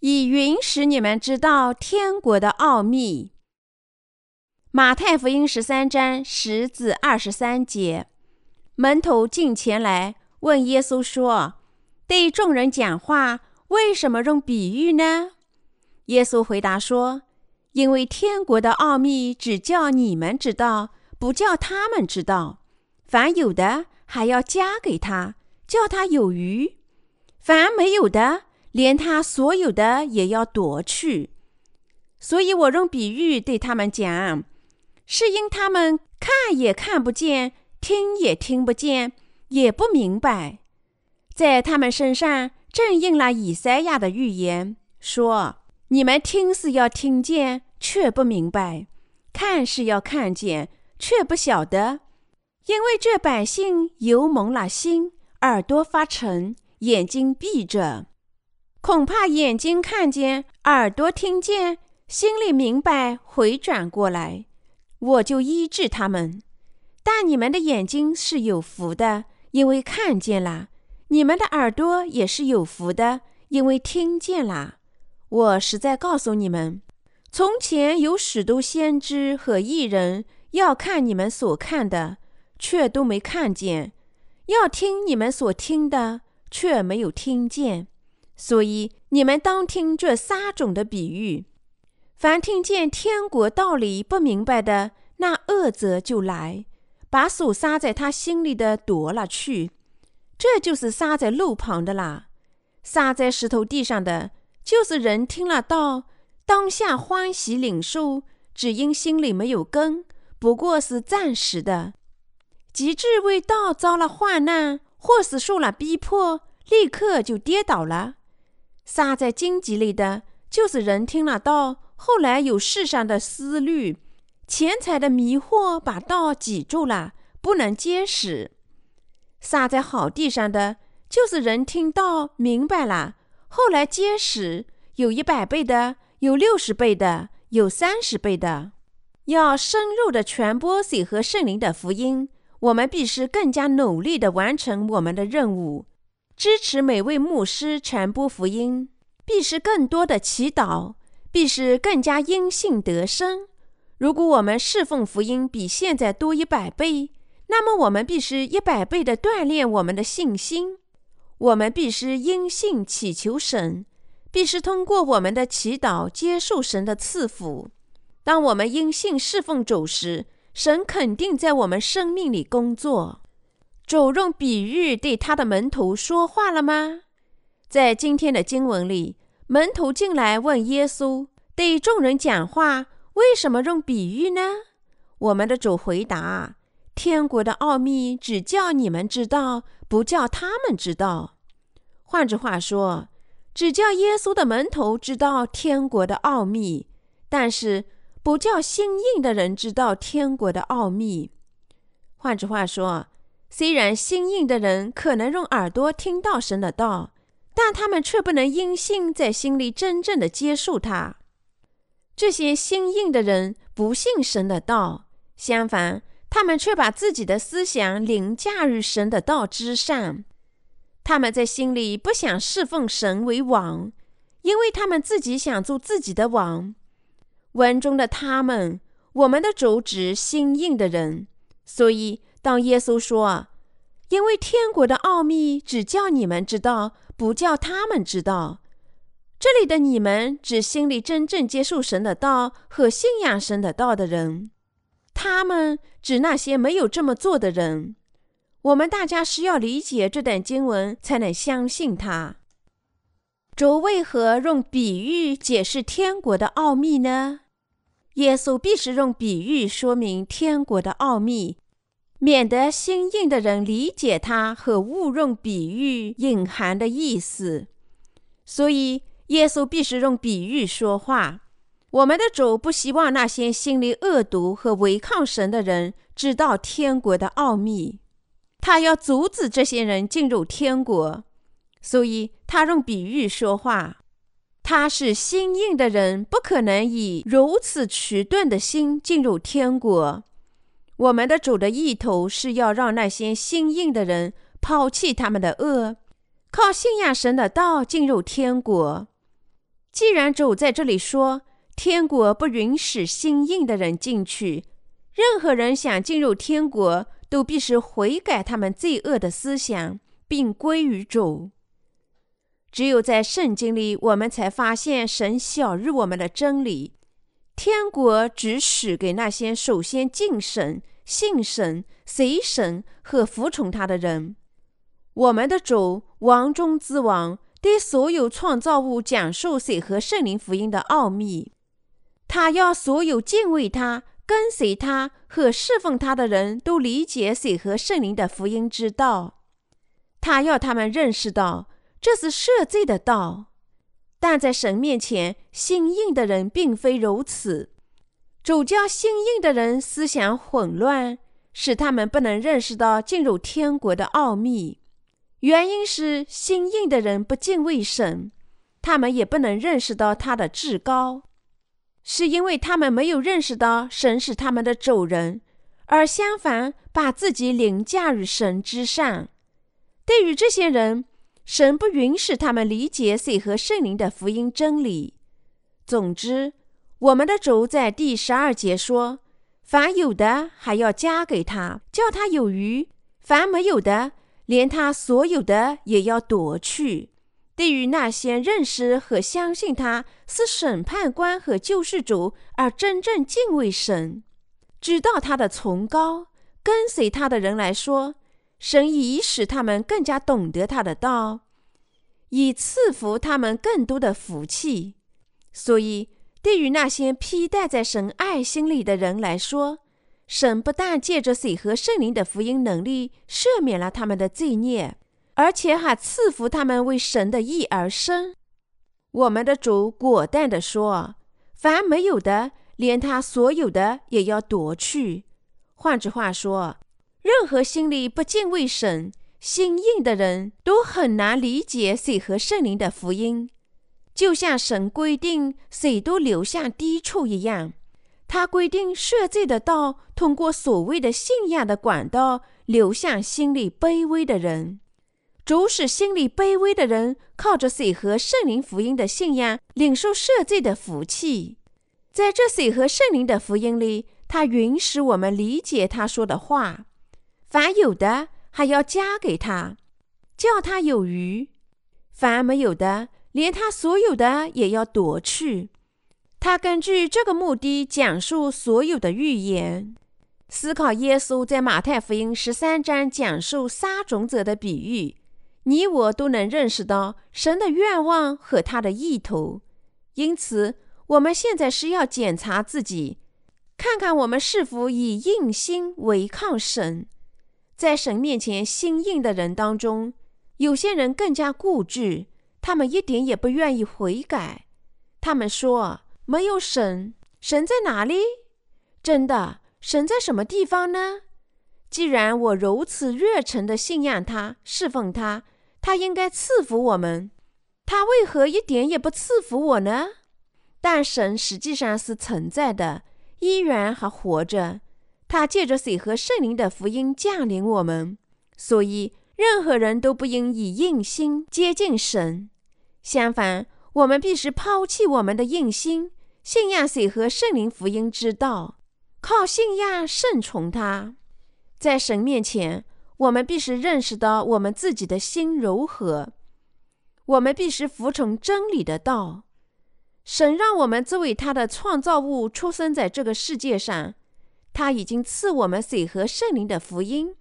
以允使你们知道天国的奥秘。马太福音十三章十至二十三节，门徒进前来问耶稣说：“对众人讲话，为什么用比喻呢？”耶稣回答说：“因为天国的奥秘只叫你们知道，不叫他们知道。凡有的，还要加给他，叫他有余；凡没有的，连他所有的也要夺去。所以我用比喻对他们讲。”是因他们看也看不见，听也听不见，也不明白，在他们身上正应了以赛亚的预言，说：“你们听是要听见，却不明白；看是要看见，却不晓得。因为这百姓油蒙了心，耳朵发沉，眼睛闭着，恐怕眼睛看见，耳朵听见，心里明白，回转过来。”我就医治他们，但你们的眼睛是有福的，因为看见了；你们的耳朵也是有福的，因为听见了。我实在告诉你们，从前有许多先知和艺人要看你们所看的，却都没看见；要听你们所听的，却没有听见。所以你们当听这三种的比喻。凡听见天国道理不明白的，那恶者就来，把所撒在他心里的夺了去。这就是撒在路旁的啦。撒在石头地上的，就是人听了道，当下欢喜领受，只因心里没有根，不过是暂时的。及至为道遭了患难，或是受了逼迫，立刻就跌倒了。撒在荆棘里的，就是人听了道。后来有世上的思虑、钱财的迷惑，把道挤住了，不能结实。撒在好地上的，就是人听到明白了，后来结实，有一百倍的，有六十倍的，有三十倍的。要深入的传播水和圣灵的福音，我们必须更加努力的完成我们的任务，支持每位牧师传播福音，必是更多的祈祷。必是更加因信得生。如果我们侍奉福音比现在多一百倍，那么我们必须一百倍的锻炼我们的信心。我们必须因信祈求神，必须通过我们的祈祷接受神的赐福。当我们因信侍奉主时，神肯定在我们生命里工作。主用比喻对他的门徒说话了吗？在今天的经文里。门徒进来问耶稣：“对众人讲话，为什么用比喻呢？”我们的主回答：“天国的奥秘只叫你们知道，不叫他们知道。”换句话说，只叫耶稣的门徒知道天国的奥秘，但是不叫心硬的人知道天国的奥秘。换句话说，虽然心硬的人可能用耳朵听到神的道。但他们却不能因信在心里真正的接受他。这些心硬的人不信神的道，相反，他们却把自己的思想凌驾于神的道之上。他们在心里不想侍奉神为王，因为他们自己想做自己的王。文中的他们，我们的主旨心硬的人。所以，当耶稣说：“因为天国的奥秘只叫你们知道。”不叫他们知道，这里的你们指心里真正接受神的道和信仰神的道的人，他们指那些没有这么做的人。我们大家需要理解这段经文，才能相信他。主为何用比喻解释天国的奥秘呢？耶稣必是用比喻说明天国的奥秘。免得心硬的人理解他和误用比喻隐含的意思，所以耶稣必须用比喻说话。我们的主不希望那些心里恶毒和违抗神的人知道天国的奥秘，他要阻止这些人进入天国，所以他用比喻说话。他是心硬的人，不可能以如此迟钝的心进入天国。我们的主的意图是要让那些心硬的人抛弃他们的恶，靠信仰神的道进入天国。既然主在这里说，天国不允许心硬的人进去，任何人想进入天国，都必须悔改他们罪恶的思想，并归于主。只有在圣经里，我们才发现神晓日我们的真理。天国只许给那些首先敬神、信神、随神和服从他的人。我们的主，王中之王，对所有创造物讲述水和圣灵福音的奥秘。他要所有敬畏他、跟随他和侍奉他的人都理解水和圣灵的福音之道。他要他们认识到。这是赦罪的道，但在神面前，心硬的人并非如此。主教心硬的人思想混乱，使他们不能认识到进入天国的奥秘。原因是心硬的人不敬畏神，他们也不能认识到他的至高，是因为他们没有认识到神是他们的主人，而相反把自己凌驾于神之上。对于这些人。神不允许他们理解水和圣灵的福音真理。总之，我们的主在第十二节说：“凡有的还要加给他，叫他有余；凡没有的，连他所有的也要夺去。”对于那些认识和相信他是审判官和救世主，而真正敬畏神、知道他的崇高、跟随他的人来说，神已使他们更加懂得他的道，以赐福他们更多的福气。所以，对于那些披戴在神爱心里的人来说，神不但借着水和圣灵的福音能力赦免了他们的罪孽，而且还赐福他们为神的义而生。我们的主果断地说：“凡没有的，连他所有的也要夺去。”换句话说。任何心里不敬畏神、心硬的人都很难理解水和圣灵的福音，就像神规定水都流向低处一样。他规定赦罪的道通过所谓的信仰的管道流向心里卑微的人，主使心里卑微的人靠着水和圣灵福音的信仰领受赦罪的福气。在这水和圣灵的福音里，他允许我们理解他说的话。凡有的还要加给他，叫他有余；凡没有的，连他所有的也要夺去。他根据这个目的讲述所有的预言。思考耶稣在马太福音十三章讲述撒种者的比喻，你我都能认识到神的愿望和他的意图。因此，我们现在是要检查自己，看看我们是否以硬心违抗神。在神面前心硬的人当中，有些人更加固执，他们一点也不愿意悔改。他们说：“没有神，神在哪里？真的，神在什么地方呢？既然我如此热诚的信仰他、侍奉他，他应该赐福我们。他为何一点也不赐福我呢？但神实际上是存在的，依然还活着。”他借着水和圣灵的福音降临我们，所以任何人都不应以硬心接近神。相反，我们必须抛弃我们的硬心，信仰水和圣灵福音之道，靠信仰顺从他。在神面前，我们必须认识到我们自己的心柔和。我们必须服从真理的道。神让我们作为他的创造物出生在这个世界上。他已经赐我们水和圣灵的福音，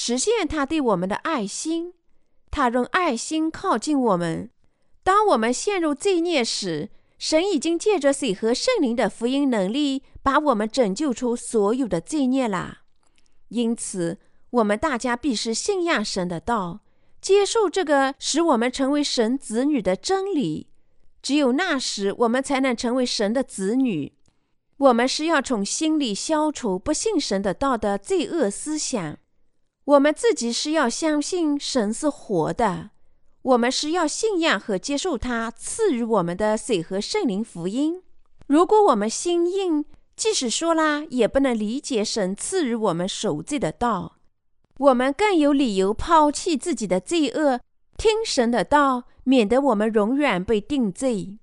实现他对我们的爱心。他用爱心靠近我们。当我们陷入罪孽时，神已经借着水和圣灵的福音能力，把我们拯救出所有的罪孽啦。因此，我们大家必须信仰神的道，接受这个使我们成为神子女的真理。只有那时，我们才能成为神的子女。我们是要从心里消除不信神的道的罪恶思想。我们自己是要相信神是活的。我们是要信仰和接受他赐予我们的水和圣灵福音。如果我们心硬，即使说啦，也不能理解神赐予我们守罪的道。我们更有理由抛弃自己的罪恶，听神的道，免得我们永远被定罪。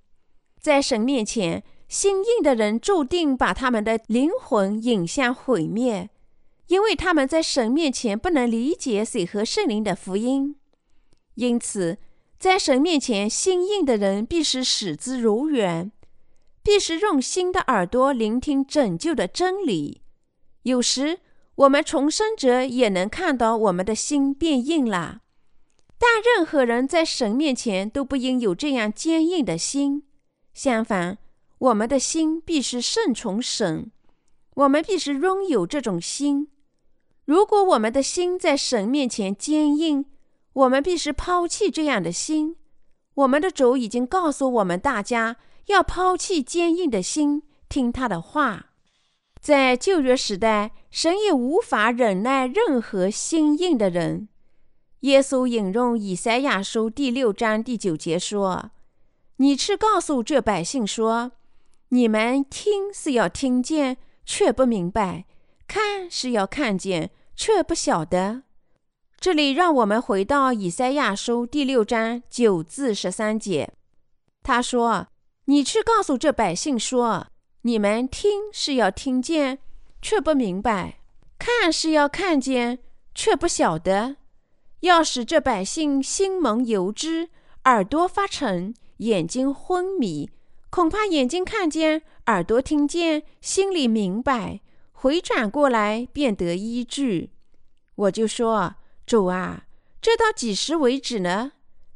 在神面前，心硬的人注定把他们的灵魂引向毁灭，因为他们在神面前不能理解水和圣灵的福音。因此，在神面前，心硬的人必是使之如远，必是用心的耳朵聆听拯救的真理。有时，我们重生者也能看到我们的心变硬了。但任何人在神面前都不应有这样坚硬的心。相反，我们的心必须顺从神，我们必须拥有这种心。如果我们的心在神面前坚硬，我们必须抛弃这样的心。我们的主已经告诉我们大家要抛弃坚硬的心，听他的话。在旧约时代，神也无法忍耐任何心硬的人。耶稣引用以赛亚书第六章第九节说：“你去告诉这百姓说，你们听是要听见，却不明白；看是要看见，却不晓得。”这里让我们回到以赛亚书第六章九至十三节。他说：“你去告诉这百姓说，你们听是要听见，却不明白；看是要看见，却不晓得。”要使这百姓心蒙油脂，耳朵发沉，眼睛昏迷，恐怕眼睛看见，耳朵听见，心里明白，回转过来便得医治。我就说：“主啊，这到几时为止呢？”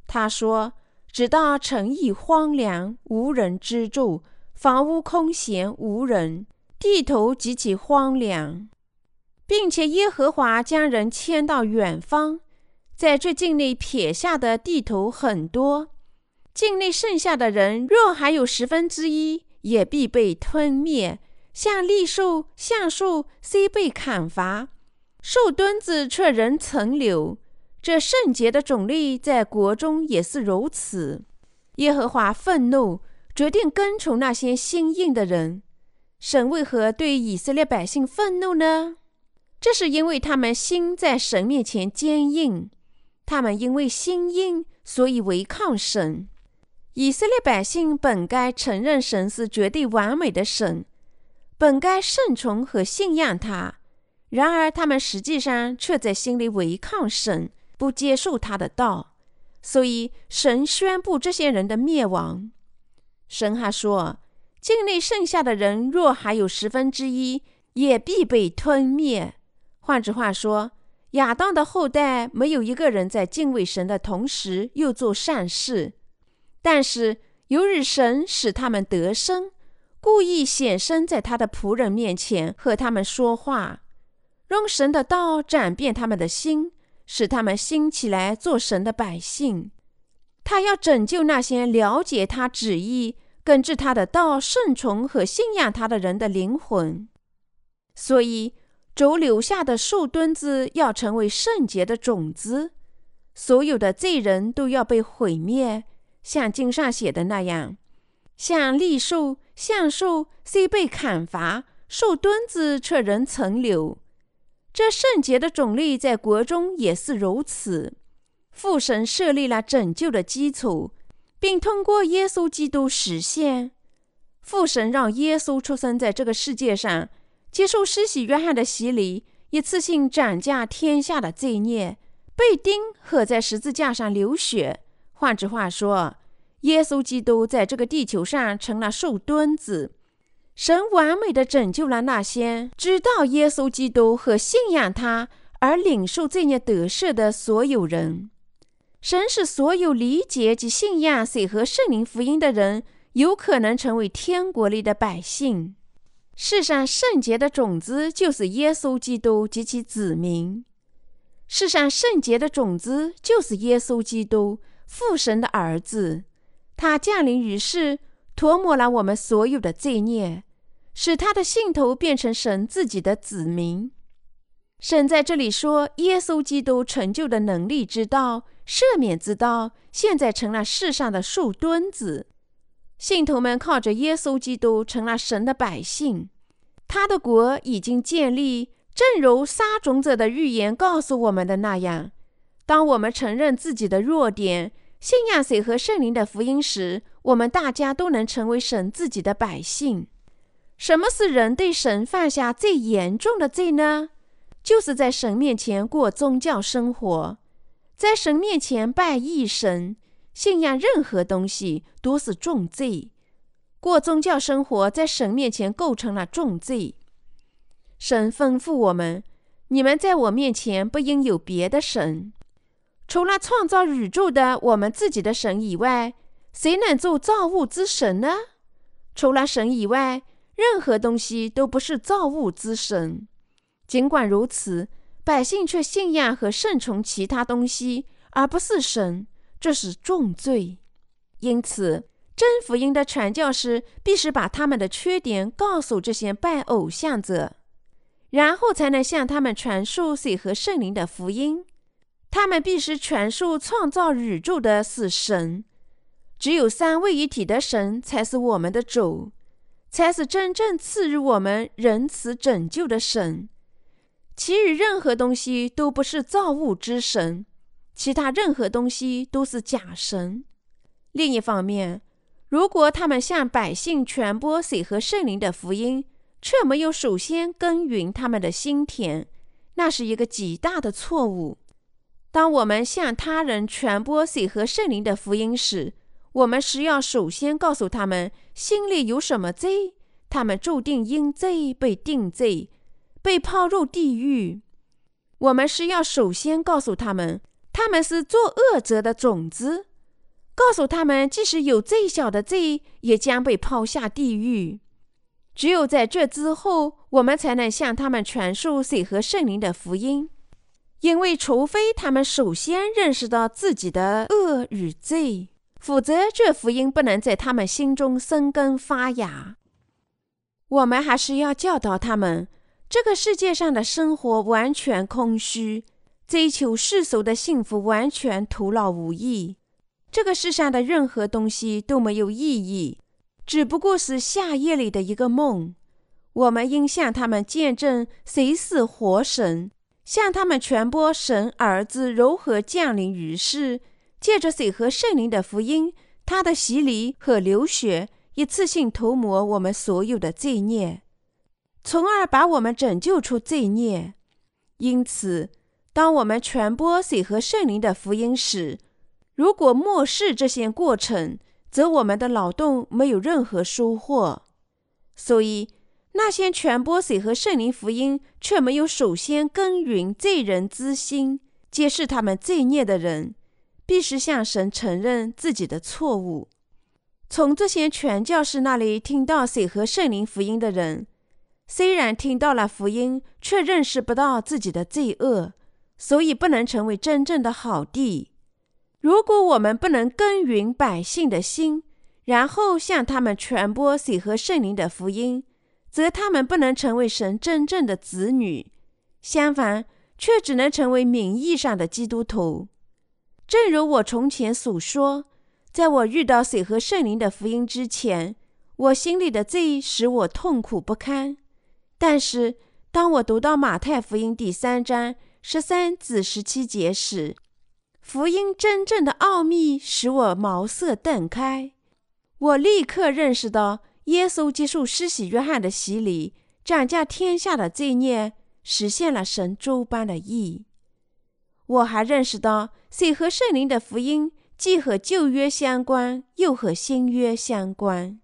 他说：“直到城邑荒凉，无人居住，房屋空闲无人，地头极其荒凉，并且耶和华将人迁到远方。”在这境内撇下的地头很多，境内剩下的人若还有十分之一，也必被吞灭。像栗树、橡树虽被砍伐，树墩子却仍存留。这圣洁的种类在国中也是如此。耶和华愤怒，决定跟从那些心硬的人。神为何对以色列百姓愤怒呢？这是因为他们心在神面前坚硬。他们因为心硬，所以违抗神。以色列百姓本该承认神是绝对完美的神，本该顺从和信仰他。然而，他们实际上却在心里违抗神，不接受他的道。所以，神宣布这些人的灭亡。神还说：“境内剩下的人若还有十分之一，也必被吞灭。”换句话说。亚当的后代没有一个人在敬畏神的同时又做善事，但是由于神使他们得生，故意显身在他的仆人面前和他们说话，用神的道转变他们的心，使他们兴起来做神的百姓。他要拯救那些了解他旨意、根据他的道顺从和信仰他的人的灵魂，所以。主留下的树墩子要成为圣洁的种子，所有的罪人都要被毁灭，像经上写的那样。像栗树、橡树虽被砍伐，树墩子却仍存留。这圣洁的种类在国中也是如此。父神设立了拯救的基础，并通过耶稣基督实现。父神让耶稣出生在这个世界上。接受施洗约翰的洗礼，一次性斩价天下的罪孽，被钉和在十字架上流血。换句话说，耶稣基督在这个地球上成了树墩子。神完美的拯救了那些知道耶稣基督和信仰他而领受罪孽得赦的所有人。神使所有理解及信仰水和圣灵福音的人，有可能成为天国里的百姓。世上圣洁的种子就是耶稣基督及其子民。世上圣洁的种子就是耶稣基督，父神的儿子。他降临于世，涂抹了我们所有的罪孽，使他的信徒变成神自己的子民。神在这里说，耶稣基督成就的能力之道、赦免之道，现在成了世上的树墩子。信徒们靠着耶稣基督成了神的百姓，他的国已经建立，正如撒种者的预言告诉我们的那样。当我们承认自己的弱点，信仰水和圣灵的福音时，我们大家都能成为神自己的百姓。什么是人对神犯下最严重的罪呢？就是在神面前过宗教生活，在神面前拜异神，信仰任何东西都是重罪。过宗教生活在神面前构成了重罪。神吩咐我们：“你们在我面前不应有别的神，除了创造宇宙的我们自己的神以外，谁能做造物之神呢？除了神以外，任何东西都不是造物之神。尽管如此，百姓却信仰和顺从其他东西，而不是神，这是重罪。因此，真福音的传教士必须把他们的缺点告诉这些拜偶像者。”然后才能向他们传述水和圣灵的福音。他们必须传述创造宇宙的是神，只有三位一体的神才是我们的主，才是真正赐予我们仁慈拯救的神。其余任何东西都不是造物之神，其他任何东西都是假神。另一方面，如果他们向百姓传播水和圣灵的福音，却没有首先耕耘他们的心田，那是一个极大的错误。当我们向他人传播水和圣灵的福音时，我们是要首先告诉他们心里有什么罪，他们注定因罪被定罪，被抛入地狱。我们是要首先告诉他们，他们是作恶者的种子，告诉他们，即使有最小的罪，也将被抛下地狱。只有在这之后，我们才能向他们传述水和圣灵的福音，因为除非他们首先认识到自己的恶与罪，否则这福音不能在他们心中生根发芽。我们还是要教导他们，这个世界上的生活完全空虚，追求世俗的幸福完全徒劳无益，这个世上的任何东西都没有意义。只不过是夏夜里的一个梦。我们应向他们见证谁是活神，向他们传播神儿子如何降临于世，借着水和圣灵的福音，他的洗礼和流血，一次性涂抹我们所有的罪孽，从而把我们拯救出罪孽。因此，当我们传播水和圣灵的福音时，如果漠视这些过程，则我们的劳动没有任何收获，所以那些传播水和圣灵福音却没有首先耕耘罪人之心，揭示他们罪孽的人，必须向神承认自己的错误。从这些传教士那里听到水和圣灵福音的人，虽然听到了福音，却认识不到自己的罪恶，所以不能成为真正的好地。如果我们不能耕耘百姓的心，然后向他们传播水和圣灵的福音，则他们不能成为神真正的子女，相反，却只能成为名义上的基督徒。正如我从前所说，在我遇到水和圣灵的福音之前，我心里的罪使我痛苦不堪。但是，当我读到马太福音第三章十三至十七节时，福音真正的奥秘使我茅塞顿开，我立刻认识到，耶稣接受施洗约翰的洗礼，斩下天下的罪孽，实现了神周般的义。我还认识到，水和圣灵的福音既和旧约相关，又和新约相关。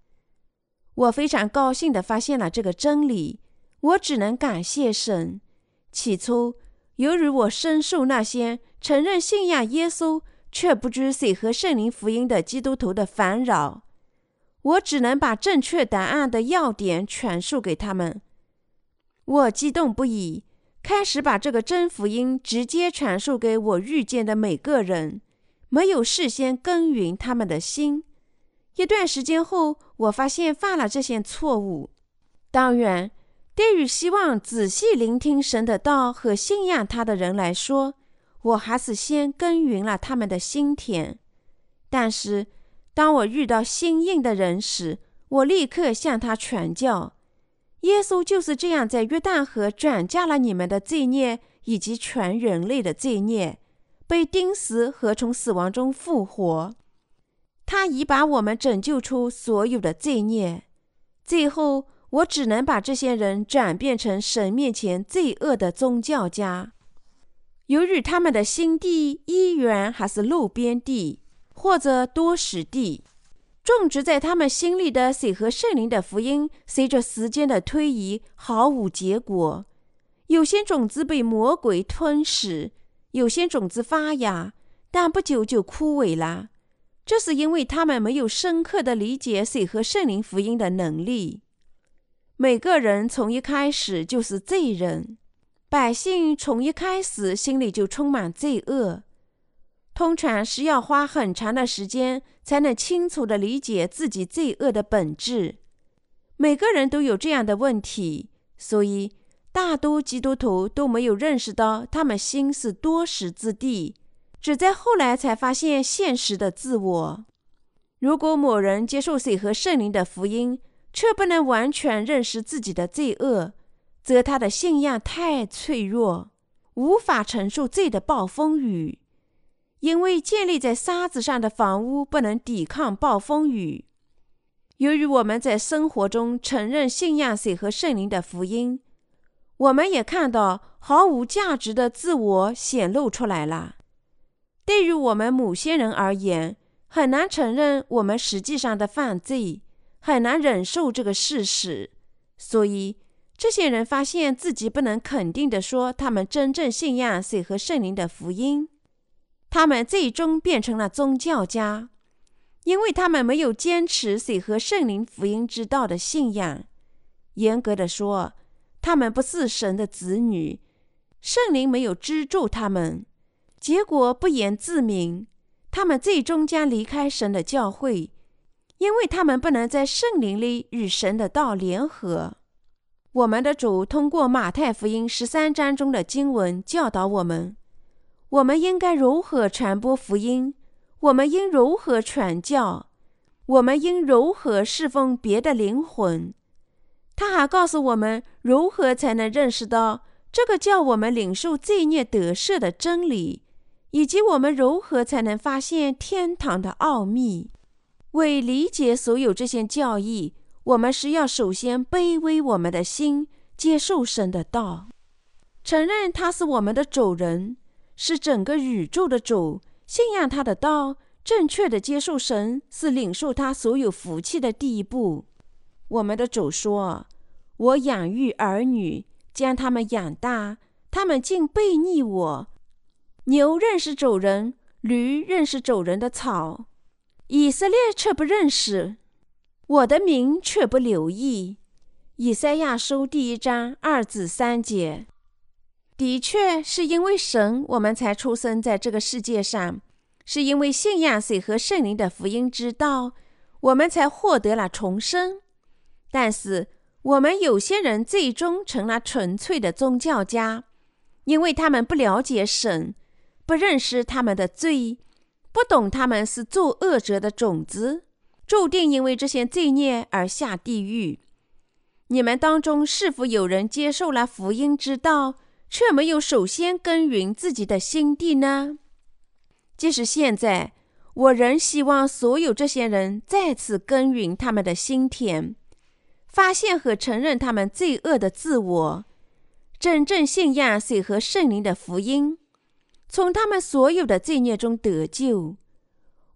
我非常高兴地发现了这个真理，我只能感谢神。起初，由于我深受那些。承认信仰耶稣却不知水和圣灵福音的基督徒的烦扰，我只能把正确答案的要点传述给他们。我激动不已，开始把这个真福音直接传述给我遇见的每个人，没有事先耕耘他们的心。一段时间后，我发现犯了这些错误。当然，对于希望仔细聆听神的道和信仰他的人来说，我还是先耕耘了他们的心田，但是当我遇到心硬的人时，我立刻向他传教。耶稣就是这样在约旦河转嫁了你们的罪孽以及全人类的罪孽，被钉死和从死亡中复活。他已把我们拯救出所有的罪孽。最后，我只能把这些人转变成神面前罪恶的宗教家。由于他们的心地一元还是路边地，或者多实地，种植在他们心里的水和圣灵的福音，随着时间的推移毫无结果。有些种子被魔鬼吞噬，有些种子发芽，但不久就枯萎了。这是因为他们没有深刻的理解水和圣灵福音的能力。每个人从一开始就是罪人，百姓从一开始心里就充满罪恶。通常是要花很长的时间才能清楚的理解自己罪恶的本质。每个人都有这样的问题，所以大多基督徒都没有认识到他们心是多识之地。只在后来才发现现实的自我。如果某人接受水和圣灵的福音，却不能完全认识自己的罪恶，则他的信仰太脆弱，无法承受罪的暴风雨。因为建立在沙子上的房屋不能抵抗暴风雨。由于我们在生活中承认信仰水和圣灵的福音，我们也看到毫无价值的自我显露出来了。对于我们某些人而言，很难承认我们实际上的犯罪，很难忍受这个事实。所以，这些人发现自己不能肯定地说他们真正信仰水和圣灵的福音。他们最终变成了宗教家，因为他们没有坚持水和圣灵福音之道的信仰。严格的说，他们不是神的子女，圣灵没有资助他们。结果不言自明，他们最终将离开神的教会，因为他们不能在圣灵里与神的道联合。我们的主通过马太福音十三章中的经文教导我们：我们应该如何传播福音？我们应如何传教？我们应如何侍奉别的灵魂？他还告诉我们如何才能认识到这个叫我们领受罪孽得赦的真理。以及我们如何才能发现天堂的奥秘？为理解所有这些教义，我们是要首先卑微我们的心，接受神的道，承认他是我们的主人，是整个宇宙的主，信仰他的道，正确的接受神，是领受他所有福气的第一步。我们的主说：“我养育儿女，将他们养大，他们竟背逆我。”牛认识主人，驴认识主人的草，以色列却不认识，我的名却不留意。以赛亚书第一章二至三节，的确是因为神，我们才出生在这个世界上；是因为信仰水和圣灵的福音之道，我们才获得了重生。但是，我们有些人最终成了纯粹的宗教家，因为他们不了解神。不认识他们的罪，不懂他们是作恶者的种子，注定因为这些罪孽而下地狱。你们当中是否有人接受了福音之道，却没有首先耕耘自己的心地呢？即使现在，我仍希望所有这些人再次耕耘他们的心田，发现和承认他们罪恶的自我，真正信仰水和圣灵的福音。从他们所有的罪孽中得救，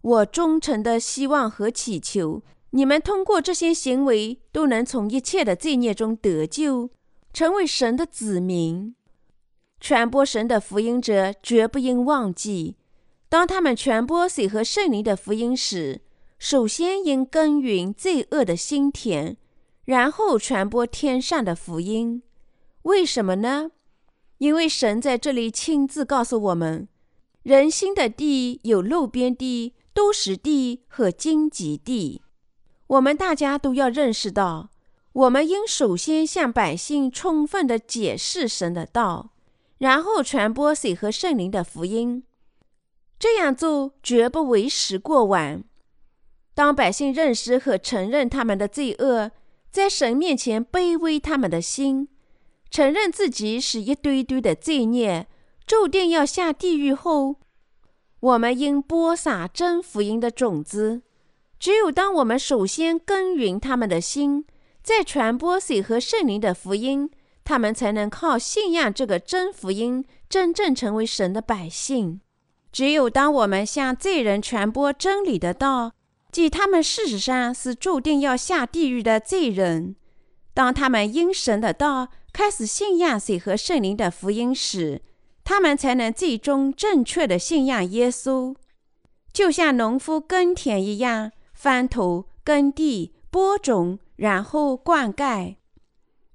我忠诚的希望和祈求，你们通过这些行为都能从一切的罪孽中得救，成为神的子民。传播神的福音者绝不应忘记，当他们传播水和圣灵的福音时，首先应耕耘罪恶的心田，然后传播天上的福音。为什么呢？因为神在这里亲自告诉我们，人心的地有路边地、都市地和荆棘地。我们大家都要认识到，我们应首先向百姓充分的解释神的道，然后传播水和圣灵的福音。这样做绝不为时过晚。当百姓认识和承认他们的罪恶，在神面前卑微他们的心。承认自己是一堆堆的罪孽，注定要下地狱后，我们应播撒真福音的种子。只有当我们首先耕耘他们的心，再传播水和圣灵的福音，他们才能靠信仰这个真福音，真正成为神的百姓。只有当我们向罪人传播真理的道，即他们事实上是注定要下地狱的罪人，当他们因神的道开始信仰水和圣灵的福音时，他们才能最终正确的信仰耶稣。就像农夫耕田一样，翻土、耕地、播种，然后灌溉。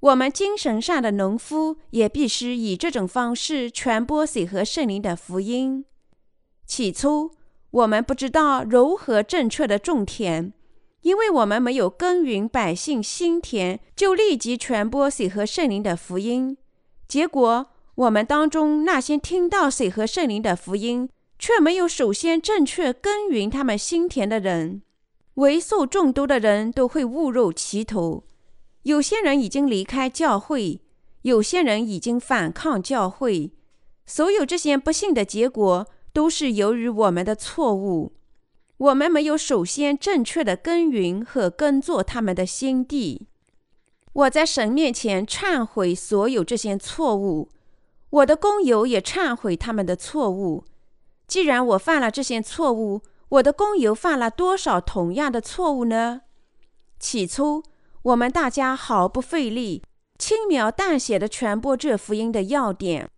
我们精神上的农夫也必须以这种方式传播水和圣灵的福音。起初，我们不知道如何正确的种田，因为我们没有耕耘百姓心田，就立即传播水和圣灵的福音。结果，我们当中那些听到水和圣灵的福音，却没有首先正确耕耘他们心田的人，为数众多的人都会误入歧途。有些人已经离开教会，有些人已经反抗教会。所有这些不幸的结果。都是由于我们的错误，我们没有首先正确的耕耘和耕作他们的心地。我在神面前忏悔所有这些错误，我的工友也忏悔他们的错误。既然我犯了这些错误，我的工友犯了多少同样的错误呢？起初，我们大家毫不费力、轻描淡写地传播这福音的要点。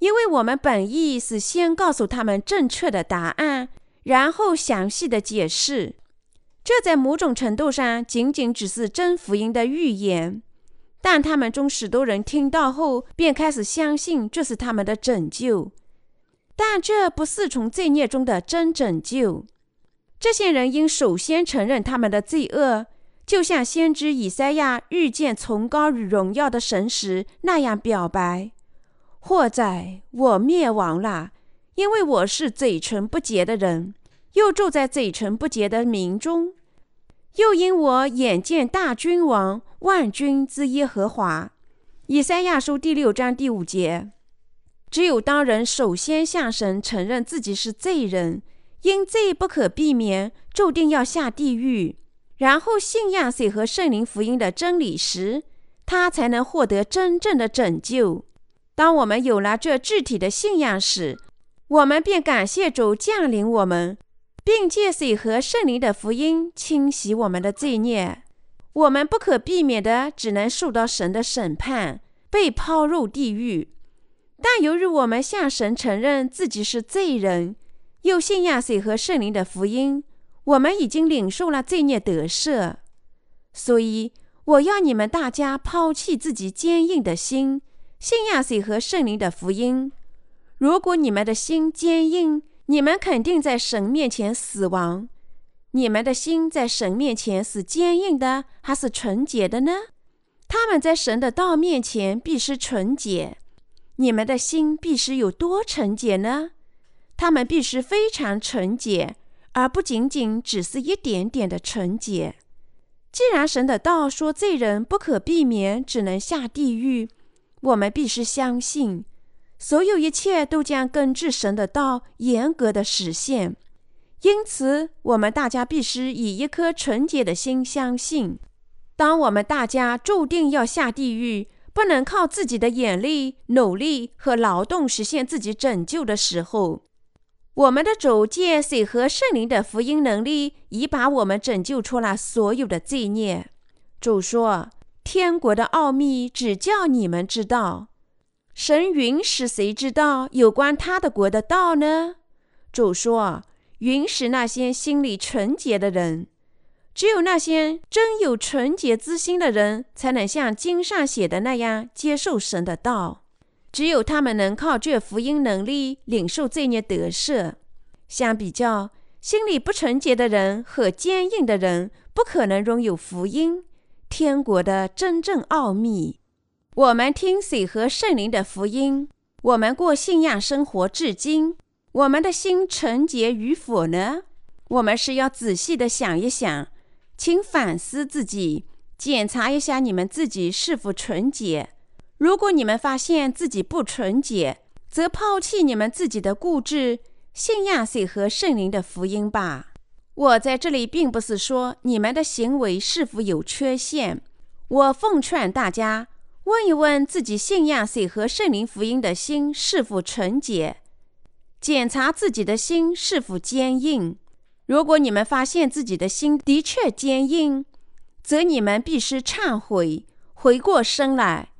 因为我们本意是先告诉他们正确的答案，然后详细的解释。这在某种程度上仅仅只是真福音的预言，但他们中许多人听到后便开始相信这是他们的拯救。但这不是从罪孽中的真拯救。这些人应首先承认他们的罪恶，就像先知以赛亚遇见崇高与荣耀的神时那样表白。或在我灭亡了，因为我是嘴唇不洁的人，又住在嘴唇不洁的民中；又因我眼见大君王万军之耶和华。以赛亚书第六章第五节。只有当人首先向神承认自己是罪人，因罪不可避免，注定要下地狱，然后信仰水和圣灵福音的真理时，他才能获得真正的拯救。当我们有了这具体的信仰时，我们便感谢主降临我们，并借水和圣灵的福音清洗我们的罪孽。我们不可避免的只能受到神的审判，被抛入地狱。但由于我们向神承认自己是罪人，又信仰水和圣灵的福音，我们已经领受了罪孽得赦。所以，我要你们大家抛弃自己坚硬的心。信仰水和圣灵的福音。如果你们的心坚硬，你们肯定在神面前死亡。你们的心在神面前是坚硬的，还是纯洁的呢？他们在神的道面前必须纯洁。你们的心必须有多纯洁呢？他们必须非常纯洁，而不仅仅只是一点点的纯洁。既然神的道说罪人不可避免只能下地狱。我们必须相信，所有一切都将根据神的道严格的实现。因此，我们大家必须以一颗纯洁的心相信。当我们大家注定要下地狱，不能靠自己的眼力、努力和劳动实现自己拯救的时候，我们的主借水和圣灵的福音能力，已把我们拯救出了所有的罪孽。主说。天国的奥秘只叫你们知道。神允使谁知道有关他的国的道呢？主说：“允使那些心里纯洁的人。只有那些真有纯洁之心的人，才能像经上写的那样接受神的道。只有他们能靠这福音能力领受罪孽得赦。相比较，心里不纯洁的人和坚硬的人，不可能拥有福音。”天国的真正奥秘，我们听水和圣灵的福音，我们过信仰生活至今，我们的心纯洁与否呢？我们是要仔细的想一想，请反思自己，检查一下你们自己是否纯洁。如果你们发现自己不纯洁，则抛弃你们自己的固执，信仰水和圣灵的福音吧。我在这里并不是说你们的行为是否有缺陷。我奉劝大家问一问自己信仰水和圣灵福音的心是否纯洁，检查自己的心是否坚硬。如果你们发现自己的心的确坚硬，则你们必须忏悔，回过身来。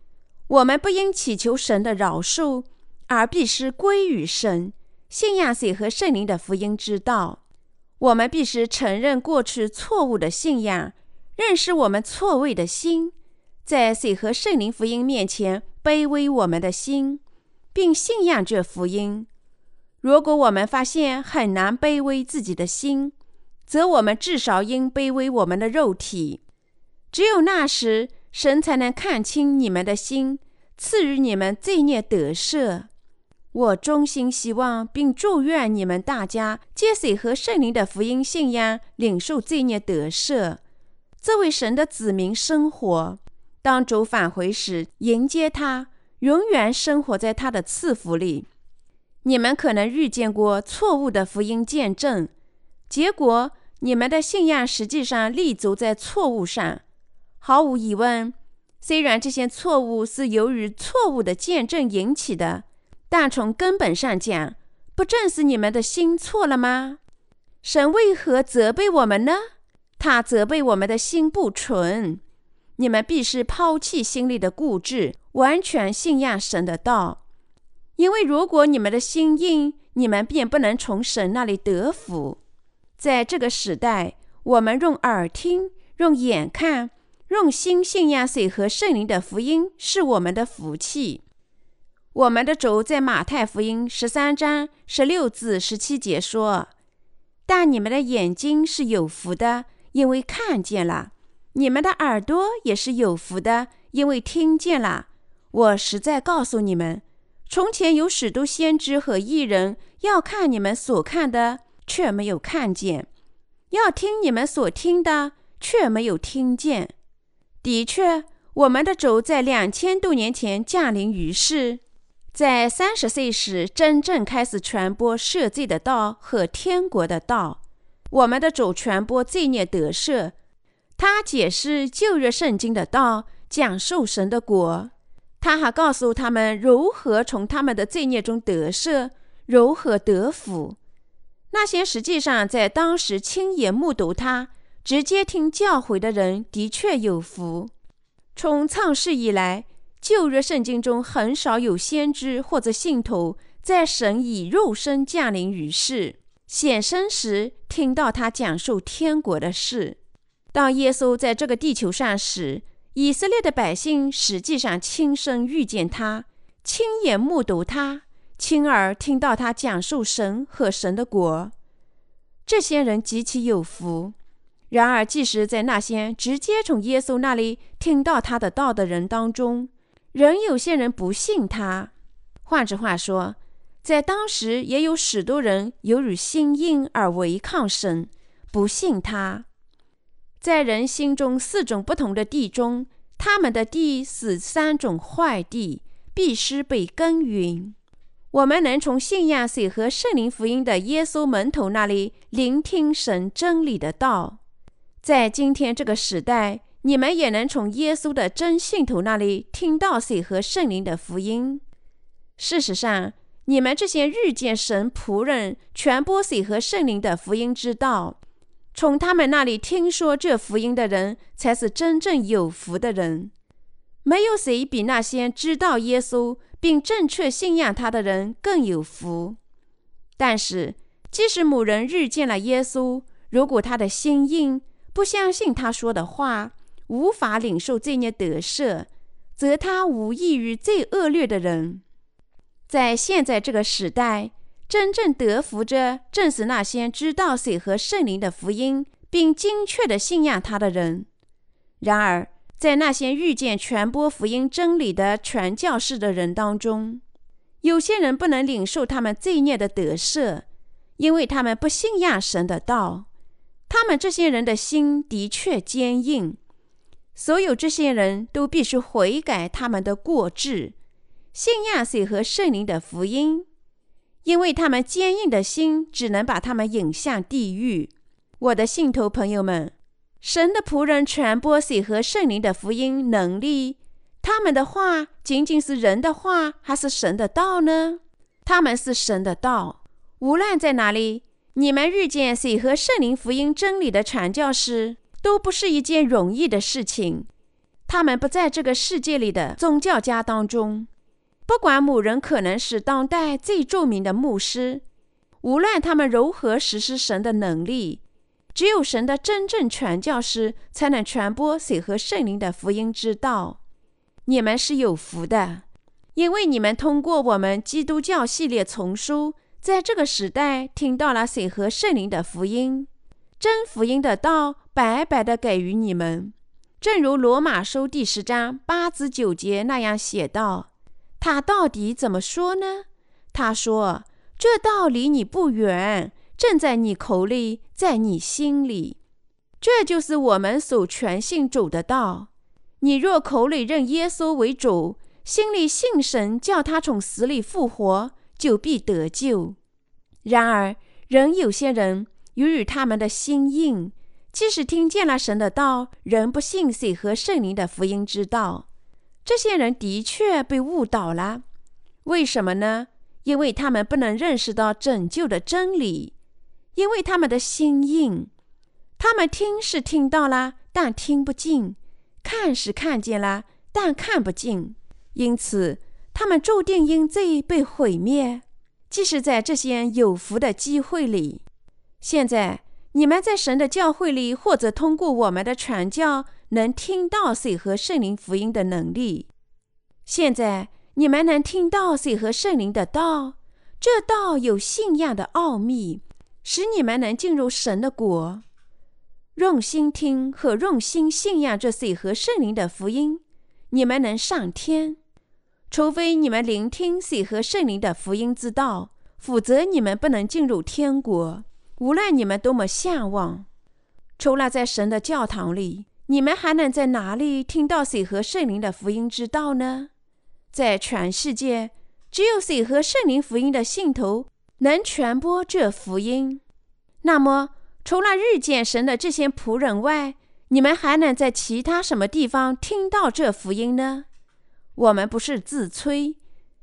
我们不应祈求神的饶恕，而必须归于神。信仰水和圣灵的福音之道，我们必须承认过去错误的信仰，认识我们错位的心，在水和圣灵福音面前卑微我们的心，并信仰这福音。如果我们发现很难卑微自己的心，则我们至少应卑微我们的肉体。只有那时，神才能看清你们的心，赐予你们罪孽得赦。我衷心希望并祝愿你们大家接水和圣灵的福音信仰，领受罪孽得赦，这位神的子民生活。当主返回时，迎接他，永远生活在他的赐福里。你们可能遇见过错误的福音见证，结果你们的信仰实际上立足在错误上。毫无疑问，虽然这些错误是由于错误的见证引起的。但从根本上讲，不正是你们的心错了吗？神为何责备我们呢？他责备我们的心不纯。你们必须抛弃心里的固执，完全信仰神的道。因为如果你们的心硬，你们便不能从神那里得福。在这个时代，我们用耳听，用眼看，用心信仰水和圣灵的福音，是我们的福气。我们的主在马太福音十三章十六至十七节说：“但你们的眼睛是有福的，因为看见了；你们的耳朵也是有福的，因为听见了。我实在告诉你们，从前有许多先知和艺人要看你们所看的，却没有看见；要听你们所听的，却没有听见。的确，我们的主在两千多年前降临于世。”在三十岁时，真正开始传播赦罪的道和天国的道。我们的主传播罪孽得赦，他解释旧约圣经的道，讲受神的国。他还告诉他们如何从他们的罪孽中得赦，如何得福。那些实际上在当时亲眼目睹他、直接听教诲的人，的确有福。从创世以来。旧约圣经中很少有先知或者信徒在神以肉身降临于世显身时听到他讲述天国的事。当耶稣在这个地球上时，以色列的百姓实际上亲身遇见他，亲眼目睹他，亲耳听到他讲述神和神的国。这些人极其有福。然而，即使在那些直接从耶稣那里听到他的道的人当中，仍有些人不信他。换句话说，在当时也有许多人由于心硬而违抗神，不信他。在人心中四种不同的地中，他们的地是三种坏地，必须被耕耘。我们能从信仰水和圣灵福音的耶稣门徒那里聆听神真理的道。在今天这个时代。你们也能从耶稣的真信徒那里听到水和圣灵的福音。事实上，你们这些遇见神仆人传播水和圣灵的福音之道，从他们那里听说这福音的人，才是真正有福的人。没有谁比那些知道耶稣并正确信仰他的人更有福。但是，即使某人遇见了耶稣，如果他的心硬，不相信他说的话，无法领受罪孽得赦，则他无异于最恶劣的人。在现在这个时代，真正得福者正是那些知道水和圣灵的福音，并精确地信仰他的人。然而，在那些遇见传播福音真理的传教士的人当中，有些人不能领受他们罪孽的得赦，因为他们不信仰神的道。他们这些人的心的确坚硬。所有这些人都必须悔改他们的过志，信仰水和圣灵的福音，因为他们坚硬的心只能把他们引向地狱。我的信徒朋友们，神的仆人传播水和圣灵的福音能力，他们的话仅仅是人的话，还是神的道呢？他们是神的道。无论在哪里，你们遇见水和圣灵福音真理的传教士，都不是一件容易的事情。他们不在这个世界里的宗教家当中，不管某人可能是当代最著名的牧师，无论他们如何实施神的能力。只有神的真正传教士才能传播水和圣灵的福音之道。你们是有福的，因为你们通过我们基督教系列丛书，在这个时代听到了水和圣灵的福音，真福音的道白白的给予你们。正如罗马书第十章八至九节那样写道：“他到底怎么说呢？他说：这道离你不远。”正在你口里，在你心里，这就是我们所全信主的道。你若口里认耶稣为主，心里信神叫他从死里复活，就必得救。然而，仍有些人由于他们的心硬，即使听见了神的道，仍不信水和圣灵的福音之道。这些人的确被误导了。为什么呢？因为他们不能认识到拯救的真理。因为他们的心硬，他们听是听到了，但听不进；看是看见了，但看不进。因此，他们注定因罪被毁灭。即使在这些有福的机会里，现在你们在神的教会里，或者通过我们的传教，能听到水和圣灵福音的能力。现在你们能听到水和圣灵的道，这道有信仰的奥秘。使你们能进入神的国，用心听和用心信仰这水和圣灵的福音，你们能上天。除非你们聆听水和圣灵的福音之道，否则你们不能进入天国。无论你们多么向往，除了在神的教堂里，你们还能在哪里听到水和圣灵的福音之道呢？在全世界，只有水和圣灵福音的信徒。能传播这福音，那么除了遇见神的这些仆人外，你们还能在其他什么地方听到这福音呢？我们不是自吹，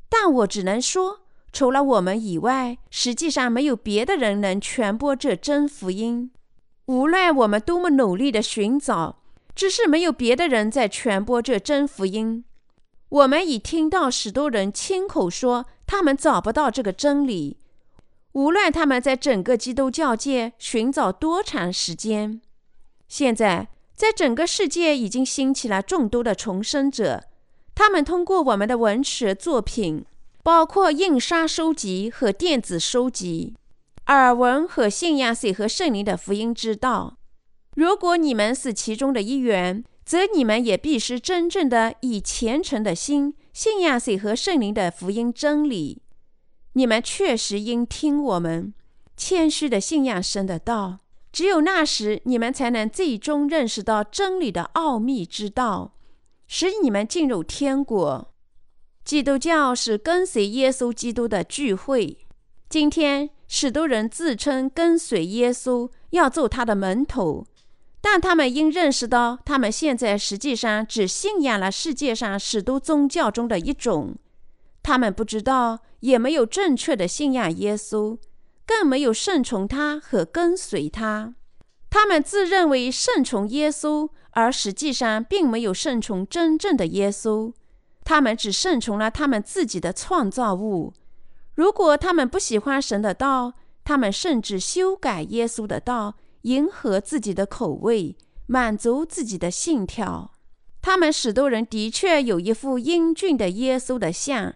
但我只能说，除了我们以外，实际上没有别的人能传播这真福音。无论我们多么努力的寻找，只是没有别的人在传播这真福音。我们已听到许多人亲口说，他们找不到这个真理。无论他们在整个基督教界寻找多长时间，现在在整个世界已经兴起了众多的重生者。他们通过我们的文学作品，包括印刷书籍和电子书籍，耳闻和信仰水和圣灵的福音之道。如果你们是其中的一员，则你们也必须真正的以虔诚的心信仰水和圣灵的福音真理。你们确实应听我们谦虚的信仰神的道，只有那时，你们才能最终认识到真理的奥秘之道，使你们进入天国。基督教是跟随耶稣基督的聚会。今天，许多人自称跟随耶稣，要做他的门徒，但他们应认识到，他们现在实际上只信仰了世界上许多宗教中的一种。他们不知道，也没有正确的信仰耶稣，更没有顺从他和跟随他。他们自认为顺从耶稣，而实际上并没有顺从真正的耶稣。他们只顺从了他们自己的创造物。如果他们不喜欢神的道，他们甚至修改耶稣的道，迎合自己的口味，满足自己的信条。他们许多人的确有一副英俊的耶稣的像。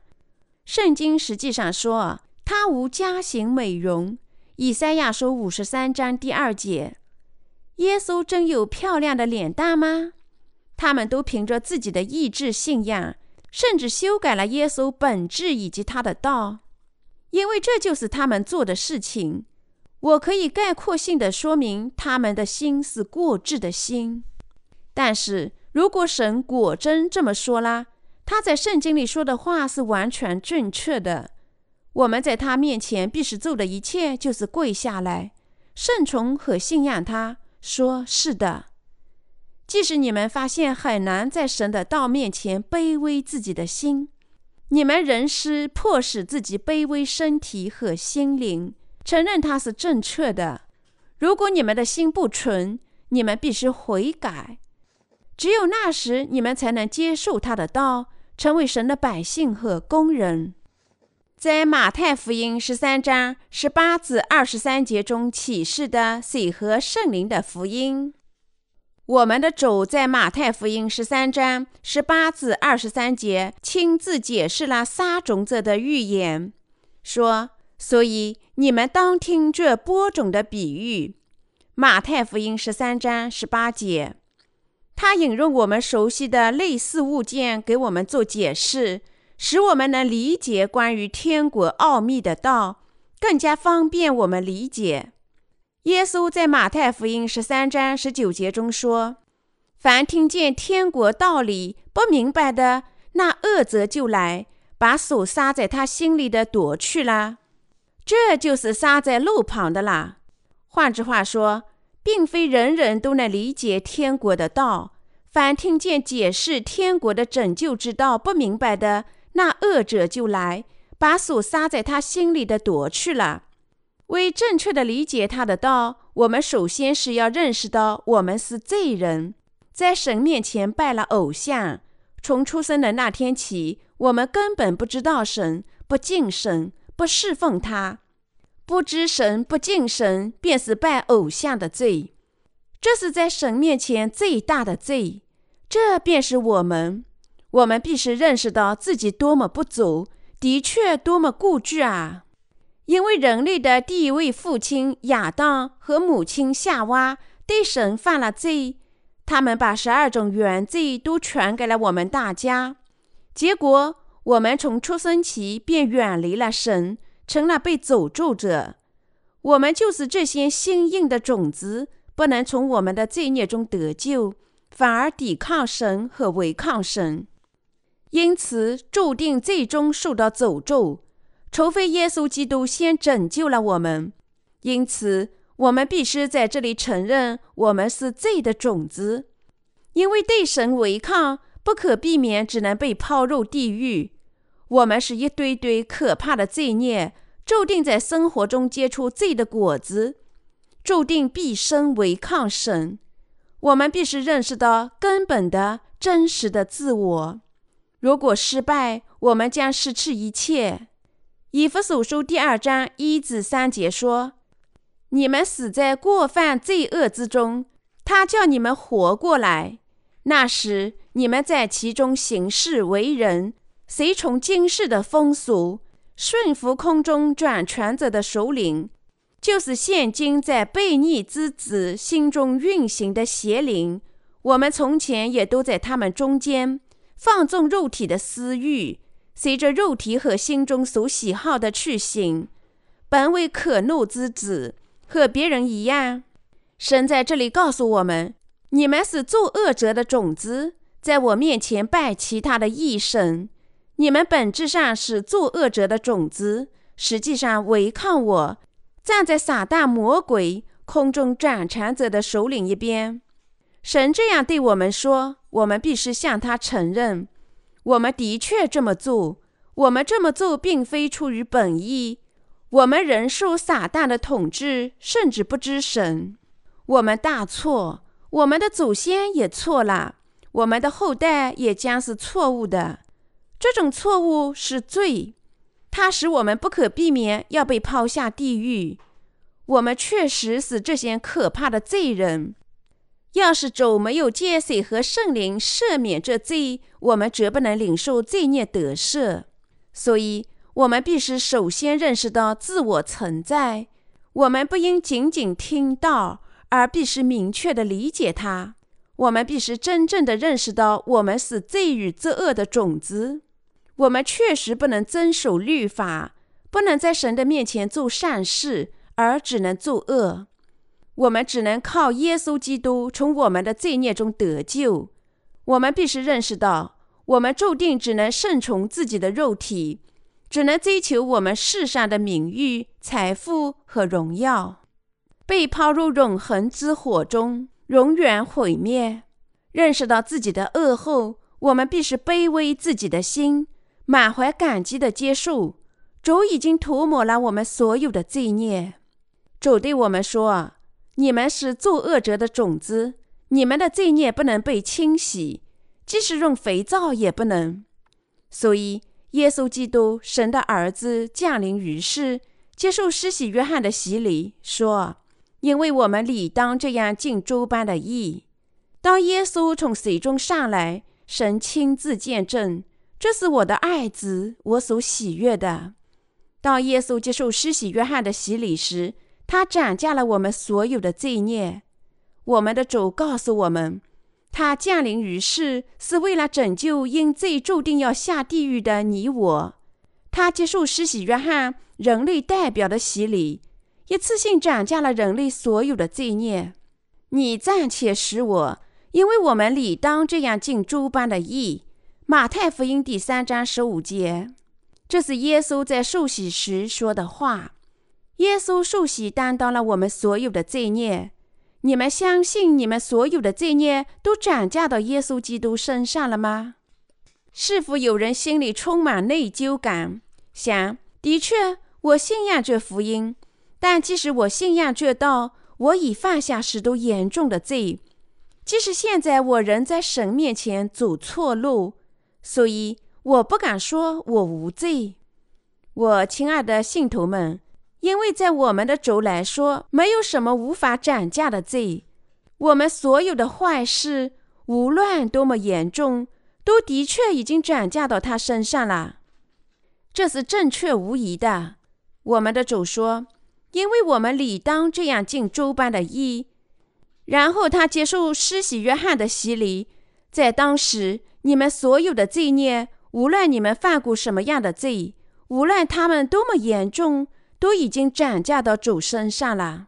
圣经实际上说，他无家型美容。以赛亚书五十三章第二节，耶稣真有漂亮的脸蛋吗？他们都凭着自己的意志信仰，甚至修改了耶稣本质以及他的道，因为这就是他们做的事情。我可以概括性的说明，他们的心是过智的心。但是如果神果真这么说啦，他在圣经里说的话是完全正确的。我们在他面前必须做的一切就是跪下来，顺从和信仰他。说是的，即使你们发现很难在神的道面前卑微自己的心，你们仍是迫使自己卑微身体和心灵，承认它是正确的。如果你们的心不纯，你们必须悔改。只有那时，你们才能接受他的道，成为神的百姓和工人。在马太福音十三章十八至二十三节中启示的水和圣灵的福音，我们的主在马太福音十三章十八至二十三节亲自解释了撒种者的预言，说：“所以你们当听这播种的比喻。”马太福音十三章十八节，他引用我们熟悉的类似物件给我们做解释。使我们能理解关于天国奥秘的道，更加方便我们理解。耶稣在马太福音十三章十九节中说：“凡听见天国道理不明白的，那恶者就来，把手撒在他心里的夺去了。这就是撒在路旁的啦。换句话说，并非人人都能理解天国的道。凡听见解释天国的拯救之道不明白的，那恶者就来，把所撒在他心里的夺去了。为正确的理解他的道，我们首先是要认识到我们是罪人，在神面前拜了偶像。从出生的那天起，我们根本不知道神，不敬神，不侍奉他。不知神，不敬神，便是拜偶像的罪。这是在神面前最大的罪。这便是我们。我们必须认识到自己多么不足，的确多么固执啊！因为人类的第一位父亲亚当和母亲夏娃对神犯了罪，他们把十二种原罪都传给了我们大家，结果我们从出生起便远离了神，成了被诅咒者。我们就是这些新硬的种子，不能从我们的罪孽中得救，反而抵抗神和违抗神。因此，注定最终受到诅咒，除非耶稣基督先拯救了我们。因此，我们必须在这里承认我们是罪的种子，因为对神违抗，不可避免只能被抛入地狱。我们是一堆堆可怕的罪孽，注定在生活中结出罪的果子，注定毕生违抗神。我们必须认识到根本的真实的自我。如果失败，我们将失去一切。以弗所书第二章一至三节说：“你们死在过犯罪恶之中，他叫你们活过来。那时你们在其中行事为人，随从今世的风俗，顺服空中转权者的首领，就是现今在悖逆之子心中运行的邪灵。我们从前也都在他们中间。”放纵肉体的私欲，随着肉体和心中所喜好的去行，本为可怒之子，和别人一样。神在这里告诉我们：你们是作恶者的种子，在我面前拜其他的异神。你们本质上是作恶者的种子，实际上违抗我，站在撒旦魔鬼空中掌权者的首领一边。神这样对我们说。我们必须向他承认，我们的确这么做。我们这么做并非出于本意。我们仍受撒旦的统治，甚至不知神。我们大错，我们的祖先也错了，我们的后代也将是错误的。这种错误是罪，它使我们不可避免要被抛下地狱。我们确实是这些可怕的罪人。要是主没有借水和圣灵赦免这罪，我们绝不能领受罪孽得赦。所以，我们必须首先认识到自我存在。我们不应仅仅听到，而必须明确地理解它。我们必须真正地认识到，我们是罪与作恶的种子。我们确实不能遵守律法，不能在神的面前做善事，而只能做恶。我们只能靠耶稣基督从我们的罪孽中得救。我们必须认识到，我们注定只能顺从自己的肉体，只能追求我们世上的名誉、财富和荣耀，被抛入永恒之火中，永远毁灭。认识到自己的恶后，我们必是卑微自己的心，满怀感激的接受主已经涂抹了我们所有的罪孽。主对我们说：“你们是作恶者的种子，你们的罪孽不能被清洗，即使用肥皂也不能。”所以。耶稣基督，神的儿子降临于世，接受施洗约翰的洗礼，说：“因为我们理当这样尽诸般的义。”当耶稣从水中上来，神亲自见证：“这是我的爱子，我所喜悦的。”当耶稣接受施洗约翰的洗礼时，他斩价了我们所有的罪孽。我们的主告诉我们。他降临于世是为了拯救因罪注定要下地狱的你我。他接受施洗约翰人类代表的洗礼，一次性斩价了人类所有的罪孽。你暂且使我，因为我们理当这样尽诸般的义。马太福音第三章十五节，这是耶稣在受洗时说的话。耶稣受洗担当了我们所有的罪孽。你们相信你们所有的罪孽都转嫁到耶稣基督身上了吗？是否有人心里充满内疚感，想：的确，我信仰这福音，但即使我信仰这道，我已犯下许多严重的罪。即使现在我仍在神面前走错路，所以我不敢说我无罪。我亲爱的信徒们。因为在我们的主来说，没有什么无法斩价的罪。我们所有的坏事，无论多么严重，都的确已经转嫁到他身上了。这是正确无疑的。我们的主说：“因为我们理当这样尽周般的义。”然后他接受施洗约翰的洗礼。在当时，你们所有的罪孽，无论你们犯过什么样的罪，无论他们多么严重。都已经转嫁到主身上了。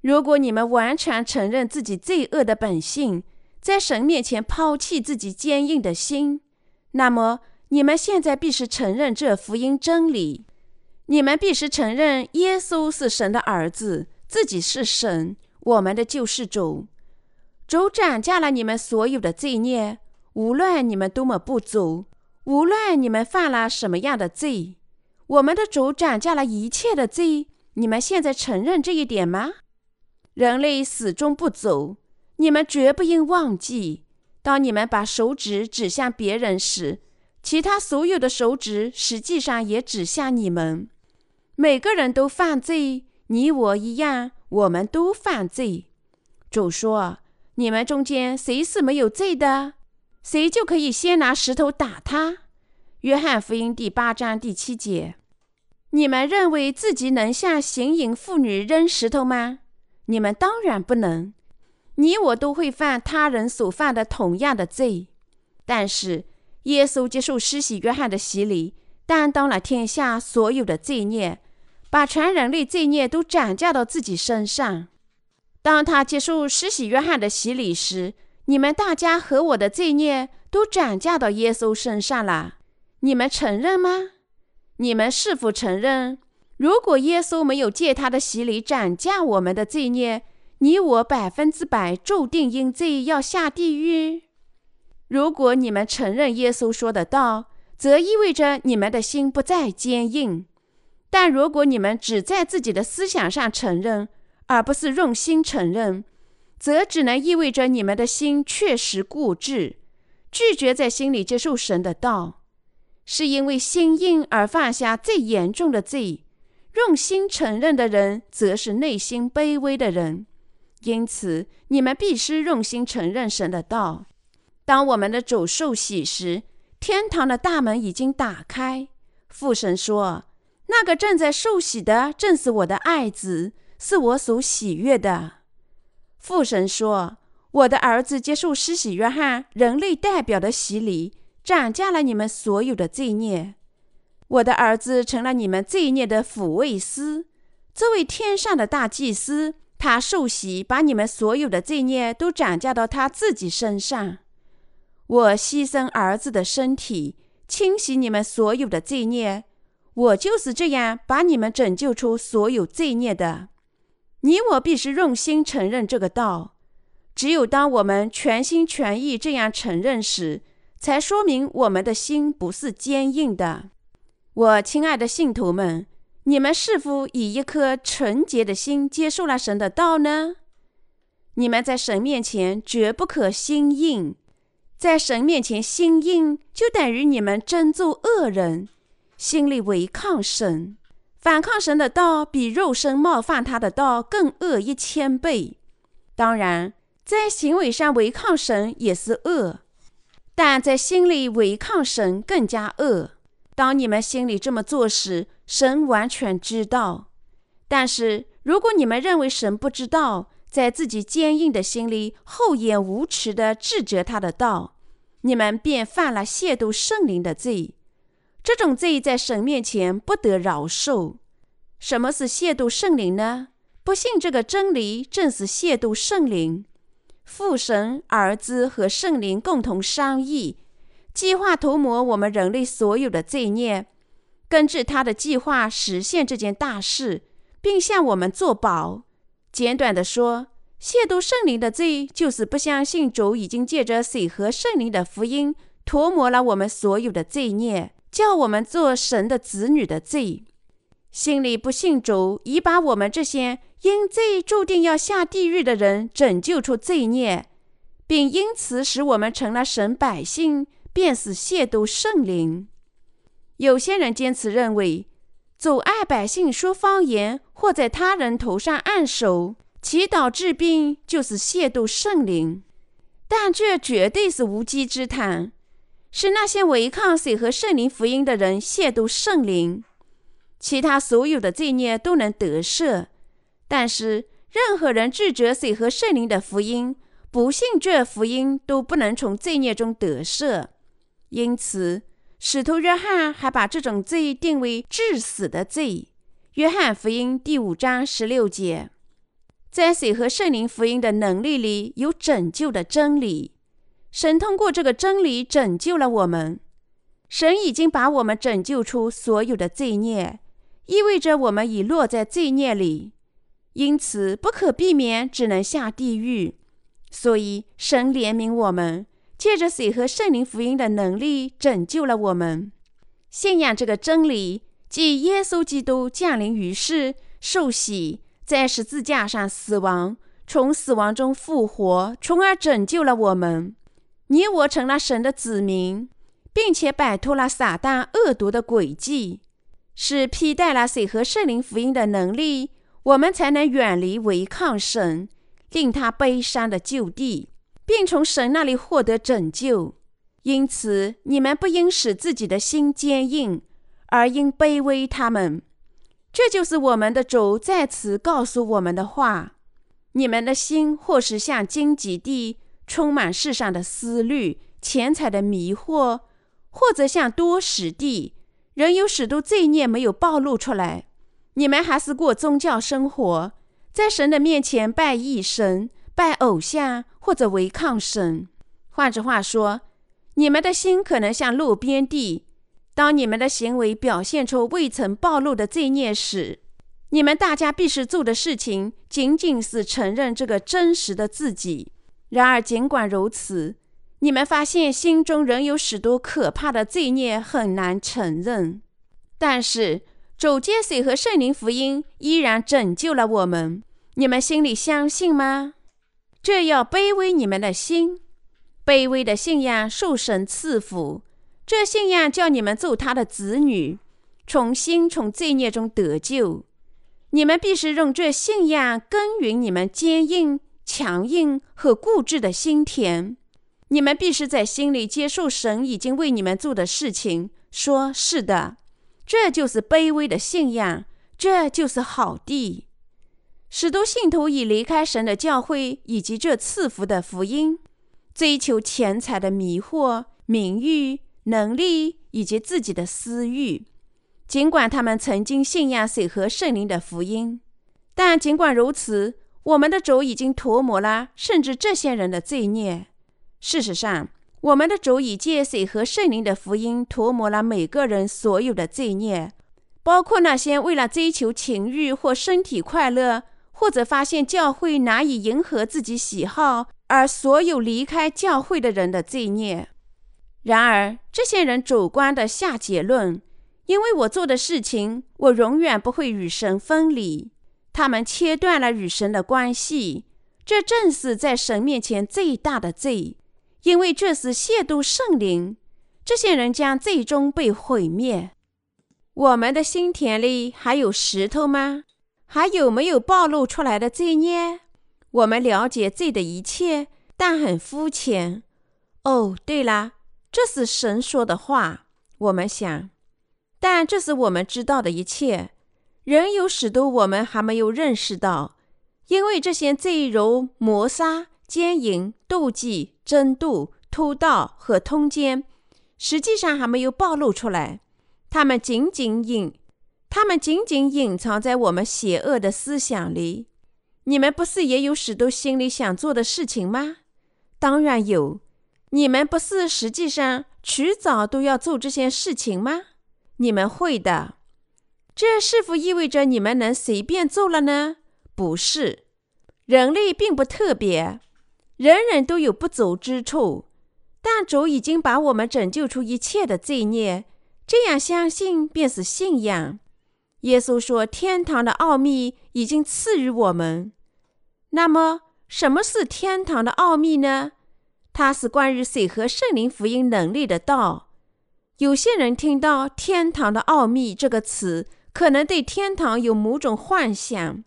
如果你们完全承认自己罪恶的本性，在神面前抛弃自己坚硬的心，那么你们现在必须承认这福音真理。你们必须承认耶稣是神的儿子，自己是神，我们的救世主。主转嫁了你们所有的罪孽，无论你们多么不足，无论你们犯了什么样的罪。我们的主斩价了一切的罪，你们现在承认这一点吗？人类始终不走，你们绝不应忘记。当你们把手指指向别人时，其他所有的手指实际上也指向你们。每个人都犯罪，你我一样，我们都犯罪。主说：“你们中间谁是没有罪的，谁就可以先拿石头打他。”约翰福音第八章第七节。你们认为自己能向行淫妇女扔石头吗？你们当然不能。你我都会犯他人所犯的同样的罪。但是耶稣接受施洗约翰的洗礼，担当了天下所有的罪孽，把全人类罪孽都转嫁到自己身上。当他接受施洗约翰的洗礼时，你们大家和我的罪孽都转嫁到耶稣身上了。你们承认吗？你们是否承认，如果耶稣没有借他的洗礼斩价我们的罪孽，你我百分之百注定因罪要下地狱？如果你们承认耶稣说的道，则意味着你们的心不再坚硬；但如果你们只在自己的思想上承认，而不是用心承认，则只能意味着你们的心确实固执，拒绝在心里接受神的道。是因为心硬而犯下最严重的罪，用心承认的人，则是内心卑微的人。因此，你们必须用心承认神的道。当我们的主受洗时，天堂的大门已经打开。父神说：“那个正在受洗的，正是我的爱子，是我所喜悦的。”父神说：“我的儿子接受施洗约翰人类代表的洗礼。”涨价了你们所有的罪孽，我的儿子成了你们罪孽的抚慰师。这位天上的大祭司，他受洗，把你们所有的罪孽都涨价到他自己身上。我牺牲儿子的身体，清洗你们所有的罪孽。我就是这样把你们拯救出所有罪孽的。你我必须用心承认这个道。只有当我们全心全意这样承认时，才说明我们的心不是坚硬的。我亲爱的信徒们，你们是否以一颗纯洁的心接受了神的道呢？你们在神面前绝不可心硬，在神面前心硬就等于你们真做恶人，心里违抗神，反抗神的道，比肉身冒犯他的道更恶一千倍。当然。在行为上违抗神也是恶，但在心里违抗神更加恶。当你们心里这么做时，神完全知道；但是如果你们认为神不知道，在自己坚硬的心里厚颜无耻地指责他的道，你们便犯了亵渎圣灵的罪。这种罪在神面前不得饶恕。什么是亵渎圣灵呢？不信这个真理，正是亵渎圣灵。父神、儿子和圣灵共同商议，计划涂抹我们人类所有的罪孽，根据他的计划实现这件大事，并向我们作保。简短的说，亵渎圣灵的罪，就是不相信主已经借着水和圣灵的福音涂抹了我们所有的罪孽，叫我们做神的子女的罪。心里不信主，已把我们这些。因罪注定要下地狱的人拯救出罪孽，并因此使我们成了神百姓，便是亵渎圣灵。有些人坚持认为，阻碍百姓说方言或在他人头上按手、祈祷治病，就是亵渎圣灵。但这绝对是无稽之谈，是那些违抗水和圣灵福音的人亵渎圣灵。其他所有的罪孽都能得赦。但是，任何人拒绝水和圣灵的福音，不信这福音，都不能从罪孽中得赦。因此，使徒约翰还把这种罪定为致死的罪。约翰福音第五章十六节，在水和圣灵福音的能力里有拯救的真理。神通过这个真理拯救了我们。神已经把我们拯救出所有的罪孽，意味着我们已落在罪孽里。因此，不可避免，只能下地狱。所以，神怜悯我们，借着水和圣灵福音的能力拯救了我们。信仰这个真理，即耶稣基督降临于世、受洗，在十字架上死亡，从死亡中复活，从而拯救了我们。你我成了神的子民，并且摆脱了撒旦恶毒的诡计，是披戴了水和圣灵福音的能力。我们才能远离违抗神、令他悲伤的旧地，并从神那里获得拯救。因此，你们不应使自己的心坚硬，而应卑微他们。这就是我们的主在此告诉我们的话：你们的心或是像荆棘地，充满世上的思虑、钱财的迷惑；或者像多石地，仍有许多罪孽没有暴露出来。你们还是过宗教生活，在神的面前拜异神、拜偶像或者违抗神。换句话说，你们的心可能像路边地。当你们的行为表现出未曾暴露的罪孽时，你们大家必须做的事情仅仅是承认这个真实的自己。然而，尽管如此，你们发现心中仍有许多可怕的罪孽很难承认。但是。主接水和圣灵福音依然拯救了我们，你们心里相信吗？这要卑微你们的心，卑微的信仰受神赐福。这信仰叫你们做他的子女，重新从罪孽中得救。你们必须用这信仰耕耘你们坚硬、强硬和固执的心田。你们必须在心里接受神已经为你们做的事情，说是的。这就是卑微的信仰，这就是好地。许多信徒已离开神的教会以及这赐福的福音，追求钱财的迷惑、名誉、能力以及自己的私欲。尽管他们曾经信仰水和圣灵的福音，但尽管如此，我们的主已经涂抹了甚至这些人的罪孽。事实上，我们的主以借水和圣灵的福音涂抹了每个人所有的罪孽，包括那些为了追求情欲或身体快乐，或者发现教会难以迎合自己喜好而所有离开教会的人的罪孽。然而，这些人主观的下结论：因为我做的事情，我永远不会与神分离。他们切断了与神的关系，这正是在神面前最大的罪，因为这是亵渎圣灵。这些人将最终被毁灭。我们的心田里还有石头吗？还有没有暴露出来的罪孽？我们了解罪的一切，但很肤浅。哦，对了，这是神说的话。我们想，但这是我们知道的一切。仍有许多我们还没有认识到，因为这些罪如谋杀、奸淫、妒忌、争妒、偷盗和通奸，实际上还没有暴露出来。他们仅仅隐，他们仅仅隐藏在我们邪恶的思想里。你们不是也有许多心里想做的事情吗？当然有。你们不是实际上迟早都要做这些事情吗？你们会的。这是否意味着你们能随便做了呢？不是。人类并不特别，人人都有不足之处，但主已经把我们拯救出一切的罪孽。这样相信便是信仰。耶稣说：“天堂的奥秘已经赐予我们。”那么，什么是天堂的奥秘呢？它是关于水和圣灵福音能力的道。有些人听到“天堂的奥秘”这个词，可能对天堂有某种幻想。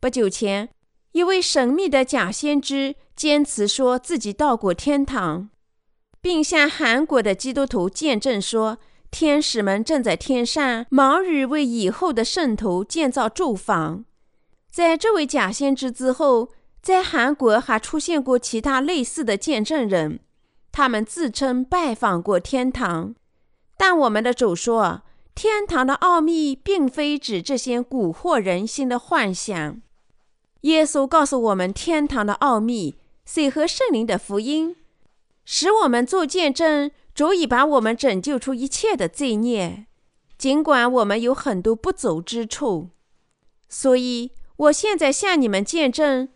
不久前，一位神秘的假先知坚持说自己到过天堂，并向韩国的基督徒见证说。天使们正在天上忙于为以后的圣徒建造住房。在这位假先知之后，在韩国还出现过其他类似的见证人，他们自称拜访过天堂。但我们的主说，天堂的奥秘并非指这些蛊惑人心的幻想。耶稣告诉我们天堂的奥秘，水和圣灵的福音，使我们做见证。足以把我们拯救出一切的罪孽，尽管我们有很多不足之处。所以，我现在向你们见证，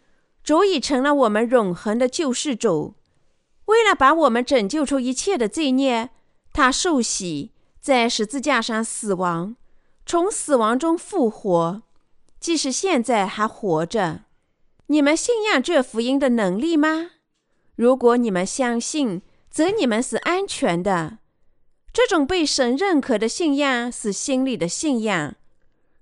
足以成了我们永恒的救世主。为了把我们拯救出一切的罪孽，他受洗，在十字架上死亡，从死亡中复活，即使现在还活着。你们信仰这福音的能力吗？如果你们相信，则你们是安全的。这种被神认可的信仰是心里的信仰。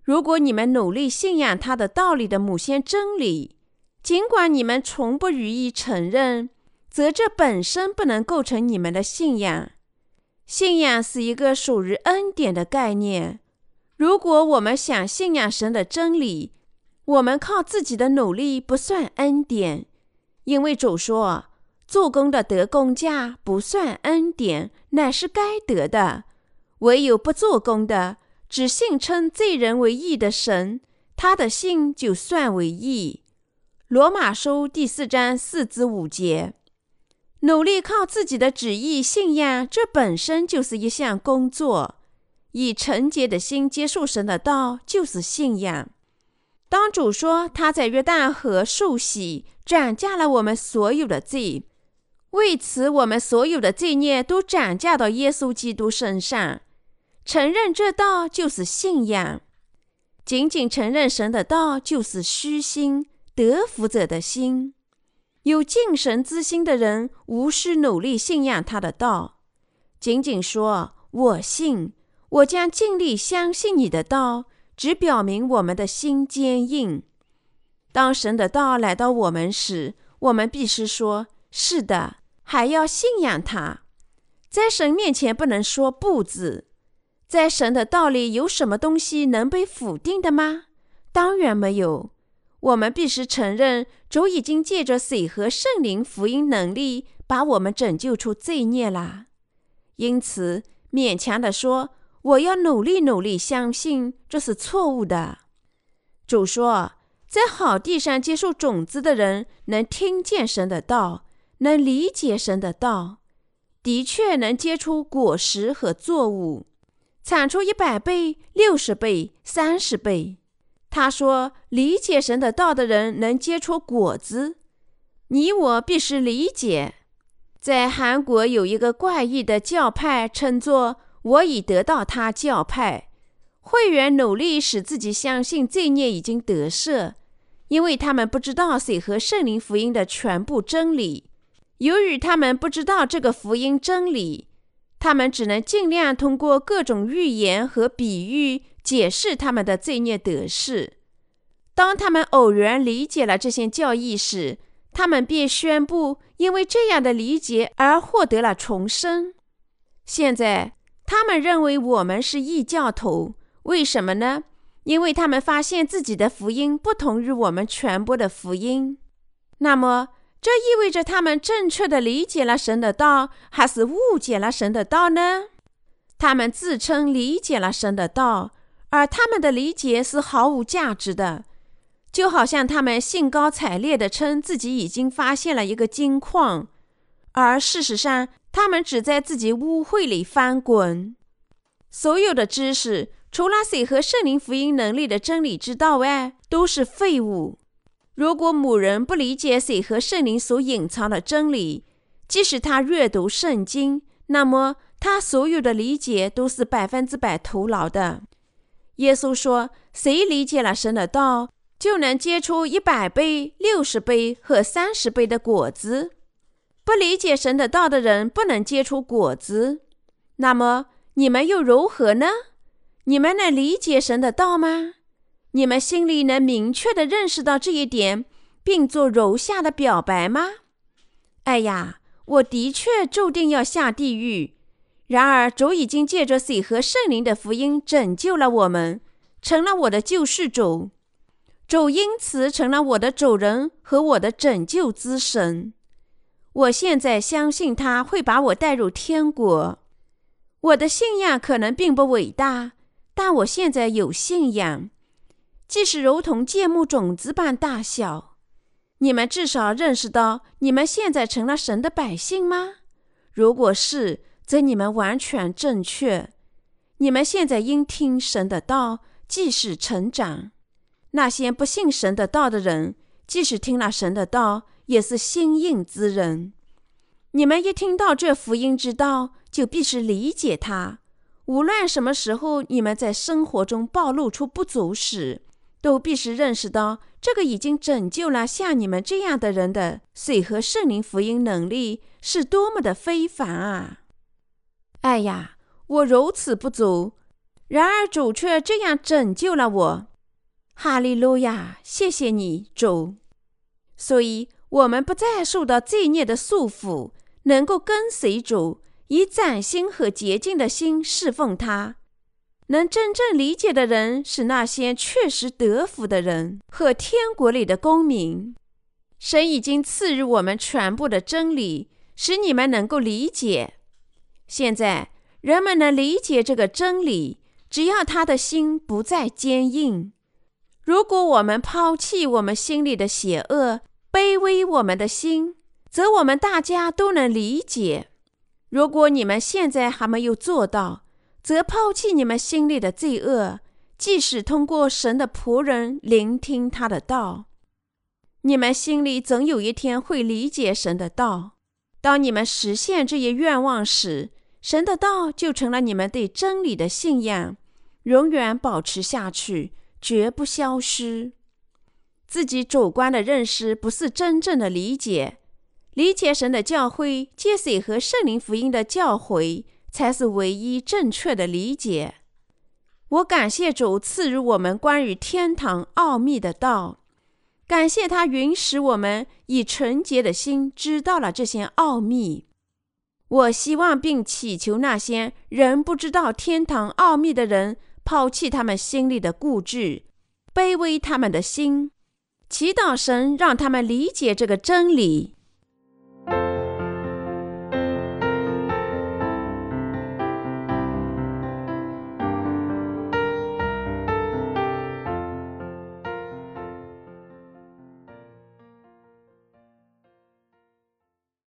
如果你们努力信仰他的道理的某些真理，尽管你们从不予以承认，则这本身不能构成你们的信仰。信仰是一个属于恩典的概念。如果我们想信仰神的真理，我们靠自己的努力不算恩典，因为主说。做工的得工价不算恩典，乃是该得的；唯有不做工的，只信称罪人为义的神，他的信就算为义。罗马书第四章四至五节。努力靠自己的旨意信仰，这本身就是一项工作。以纯洁的心接受神的道，就是信仰。当主说他在约旦河受洗，转嫁了我们所有的罪。为此，我们所有的罪孽都转嫁到耶稣基督身上。承认这道就是信仰，仅仅承认神的道就是虚心得福者的心。有敬神之心的人，无需努力信仰他的道，仅仅说“我信”，我将尽力相信你的道，只表明我们的心坚硬。当神的道来到我们时，我们必须说：“是的。”还要信仰他，在神面前不能说不字。在神的道里有什么东西能被否定的吗？当然没有。我们必须承认，主已经借着水和圣灵福音能力，把我们拯救出罪孽啦。因此，勉强的说我要努力努力相信，这是错误的。主说，在好地上接受种子的人，能听见神的道。能理解神的道，的确能结出果实和作物。产出一百倍、六十倍、三十倍。他说：“理解神的道的人能结出果子。你我必须理解。”在韩国有一个怪异的教派，称作“我已得到他教派”。会员努力使自己相信罪孽已经得赦，因为他们不知道水和圣灵福音的全部真理。由于他们不知道这个福音真理，他们只能尽量通过各种预言和比喻解释他们的罪孽得势。当他们偶然理解了这些教义时，他们便宣布，因为这样的理解而获得了重生。现在，他们认为我们是异教徒。为什么呢？因为他们发现自己的福音不同于我们传播的福音。那么，这意味着他们正确的理解了神的道，还是误解了神的道呢？他们自称理解了神的道，而他们的理解是毫无价值的，就好像他们兴高采烈地称自己已经发现了一个金矿，而事实上，他们只在自己污秽里翻滚。所有的知识。除了水和圣灵福音能力的真理之道外，都是废物。如果某人不理解水和圣灵所隐藏的真理，即使他阅读圣经，那么他所有的理解都是百分之百徒劳的。耶稣说：“谁理解了神的道，就能结出一百倍、六十倍和三十倍的果子。不理解神的道的人，不能结出果子。那么你们又如何呢？”你们能理解神的道吗？你们心里能明确的认识到这一点，并做如下的表白吗？哎呀，我的确注定要下地狱。然而，主已经借着水和圣灵的福音拯救了我们，成了我的救世主。主因此成了我的主人和我的拯救之神。我现在相信他会把我带入天国。我的信仰可能并不伟大。但我现在有信仰，即使如同芥末种子般大小。你们至少认识到你们现在成了神的百姓吗？如果是，则你们完全正确。你们现在应听神的道，即使成长。那些不信神的道的人，即使听了神的道，也是心硬之人。你们一听到这福音之道，就必须理解它。无论什么时候，你们在生活中暴露出不足时，都必须认识到，这个已经拯救了像你们这样的人的水和圣灵福音能力是多么的非凡啊！哎呀，我如此不足，然而主却这样拯救了我。哈利路亚！谢谢你，主。所以，我们不再受到罪孽的束缚，能够跟随主。以崭新和洁净的心侍奉他，能真正理解的人是那些确实得福的人和天国里的公民。神已经赐予我们全部的真理，使你们能够理解。现在人们能理解这个真理，只要他的心不再坚硬。如果我们抛弃我们心里的邪恶，卑微我们的心，则我们大家都能理解。如果你们现在还没有做到，则抛弃你们心里的罪恶，即使通过神的仆人聆听他的道，你们心里总有一天会理解神的道。当你们实现这一愿望时，神的道就成了你们对真理的信仰，永远保持下去，绝不消失。自己主观的认识不是真正的理解。理解神的教诲，接水和圣灵福音的教诲，才是唯一正确的理解。我感谢主赐予我们关于天堂奥秘的道，感谢他允许我们以纯洁的心知道了这些奥秘。我希望并祈求那些仍不知道天堂奥秘的人，抛弃他们心里的固执，卑微他们的心，祈祷神让他们理解这个真理。